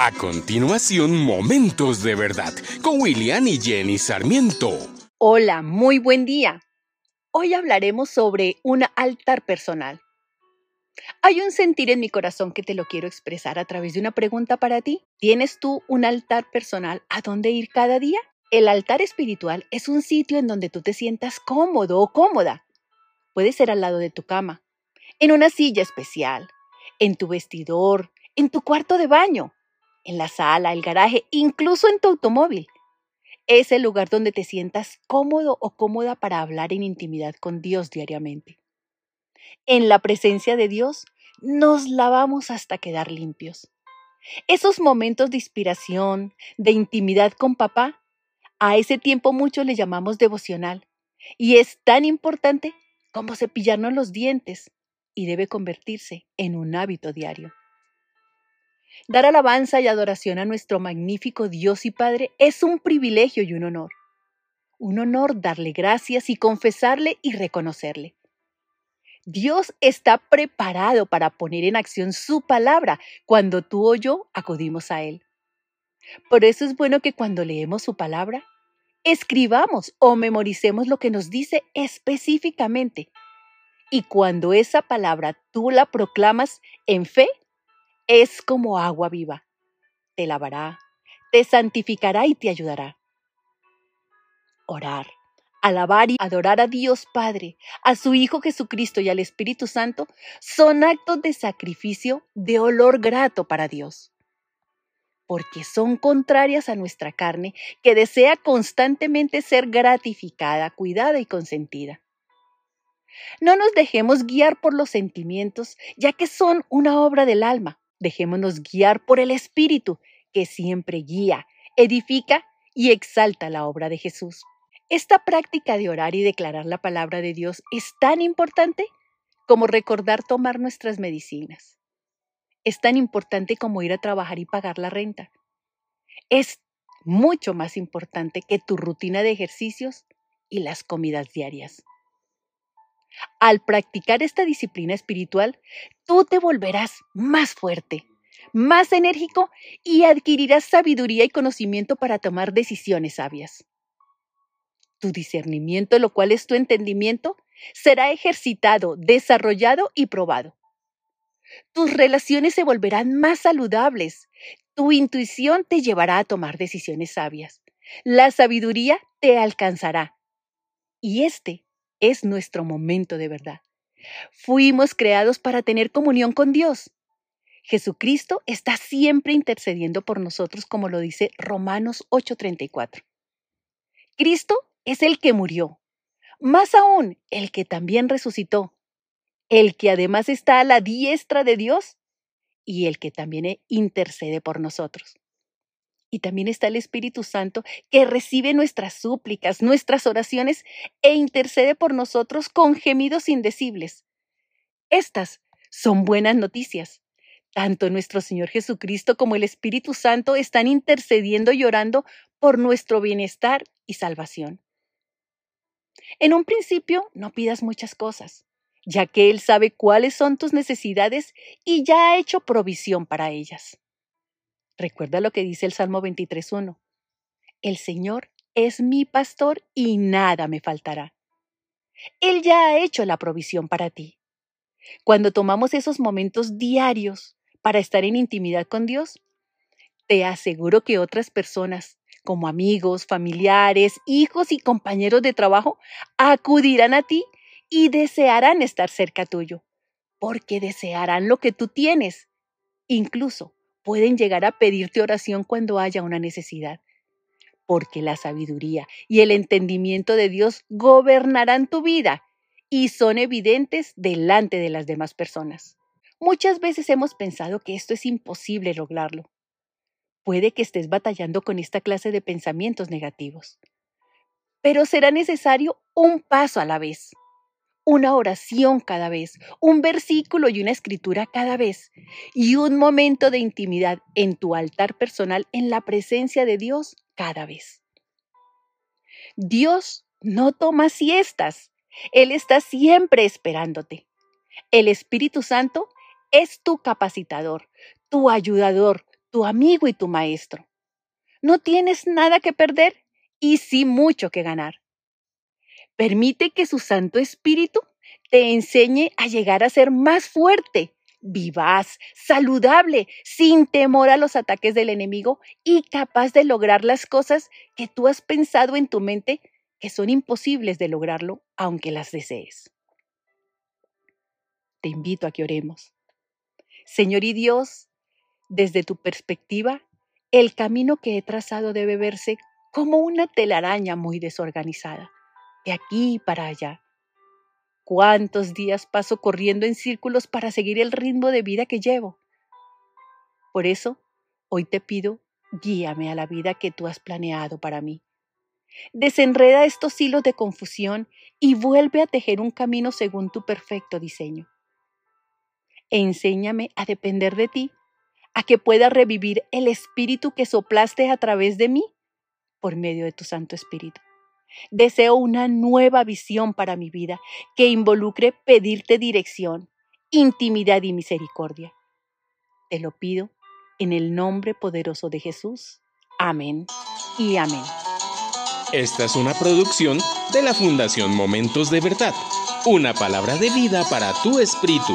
A continuación, Momentos de Verdad con William y Jenny Sarmiento. Hola, muy buen día. Hoy hablaremos sobre un altar personal. Hay un sentir en mi corazón que te lo quiero expresar a través de una pregunta para ti. ¿Tienes tú un altar personal a dónde ir cada día? El altar espiritual es un sitio en donde tú te sientas cómodo o cómoda. Puede ser al lado de tu cama, en una silla especial, en tu vestidor, en tu cuarto de baño, en la sala, el garaje, incluso en tu automóvil. Es el lugar donde te sientas cómodo o cómoda para hablar en intimidad con Dios diariamente. En la presencia de Dios nos lavamos hasta quedar limpios. Esos momentos de inspiración, de intimidad con papá, a ese tiempo muchos le llamamos devocional. Y es tan importante como cepillarnos los dientes y debe convertirse en un hábito diario. Dar alabanza y adoración a nuestro magnífico Dios y Padre es un privilegio y un honor. Un honor darle gracias y confesarle y reconocerle. Dios está preparado para poner en acción su palabra cuando tú o yo acudimos a Él. Por eso es bueno que cuando leemos su palabra, escribamos o memoricemos lo que nos dice específicamente y cuando esa palabra tú la proclamas en fe, es como agua viva. Te lavará, te santificará y te ayudará. Orar, alabar y adorar a Dios Padre, a su Hijo Jesucristo y al Espíritu Santo son actos de sacrificio de olor grato para Dios porque son contrarias a nuestra carne que desea constantemente ser gratificada, cuidada y consentida. No nos dejemos guiar por los sentimientos, ya que son una obra del alma. Dejémonos guiar por el Espíritu, que siempre guía, edifica y exalta la obra de Jesús. Esta práctica de orar y declarar la palabra de Dios es tan importante como recordar tomar nuestras medicinas. Es tan importante como ir a trabajar y pagar la renta. Es mucho más importante que tu rutina de ejercicios y las comidas diarias. Al practicar esta disciplina espiritual, tú te volverás más fuerte, más enérgico y adquirirás sabiduría y conocimiento para tomar decisiones sabias. Tu discernimiento, lo cual es tu entendimiento, será ejercitado, desarrollado y probado. Tus relaciones se volverán más saludables. Tu intuición te llevará a tomar decisiones sabias. La sabiduría te alcanzará. Y este es nuestro momento de verdad. Fuimos creados para tener comunión con Dios. Jesucristo está siempre intercediendo por nosotros, como lo dice Romanos 8:34. Cristo es el que murió, más aún el que también resucitó, el que además está a la diestra de Dios y el que también intercede por nosotros. Y también está el Espíritu Santo que recibe nuestras súplicas, nuestras oraciones e intercede por nosotros con gemidos indecibles. Estas son buenas noticias. Tanto nuestro Señor Jesucristo como el Espíritu Santo están intercediendo y orando por nuestro bienestar y salvación. En un principio no pidas muchas cosas, ya que Él sabe cuáles son tus necesidades y ya ha hecho provisión para ellas. Recuerda lo que dice el Salmo 23.1. El Señor es mi pastor y nada me faltará. Él ya ha hecho la provisión para ti. Cuando tomamos esos momentos diarios para estar en intimidad con Dios, te aseguro que otras personas, como amigos, familiares, hijos y compañeros de trabajo, acudirán a ti y desearán estar cerca tuyo, porque desearán lo que tú tienes, incluso pueden llegar a pedirte oración cuando haya una necesidad, porque la sabiduría y el entendimiento de Dios gobernarán tu vida y son evidentes delante de las demás personas. Muchas veces hemos pensado que esto es imposible lograrlo. Puede que estés batallando con esta clase de pensamientos negativos, pero será necesario un paso a la vez una oración cada vez, un versículo y una escritura cada vez, y un momento de intimidad en tu altar personal en la presencia de Dios cada vez. Dios no toma siestas, Él está siempre esperándote. El Espíritu Santo es tu capacitador, tu ayudador, tu amigo y tu maestro. No tienes nada que perder y sí mucho que ganar. Permite que su Santo Espíritu te enseñe a llegar a ser más fuerte, vivaz, saludable, sin temor a los ataques del enemigo y capaz de lograr las cosas que tú has pensado en tu mente que son imposibles de lograrlo aunque las desees. Te invito a que oremos. Señor y Dios, desde tu perspectiva, el camino que he trazado debe verse como una telaraña muy desorganizada, de aquí para allá. ¿Cuántos días paso corriendo en círculos para seguir el ritmo de vida que llevo? Por eso, hoy te pido, guíame a la vida que tú has planeado para mí. Desenreda estos hilos de confusión y vuelve a tejer un camino según tu perfecto diseño. enséñame a depender de ti, a que pueda revivir el espíritu que soplaste a través de mí por medio de tu Santo Espíritu. Deseo una nueva visión para mi vida que involucre pedirte dirección, intimidad y misericordia. Te lo pido en el nombre poderoso de Jesús. Amén y amén. Esta es una producción de la Fundación Momentos de Verdad, una palabra de vida para tu espíritu.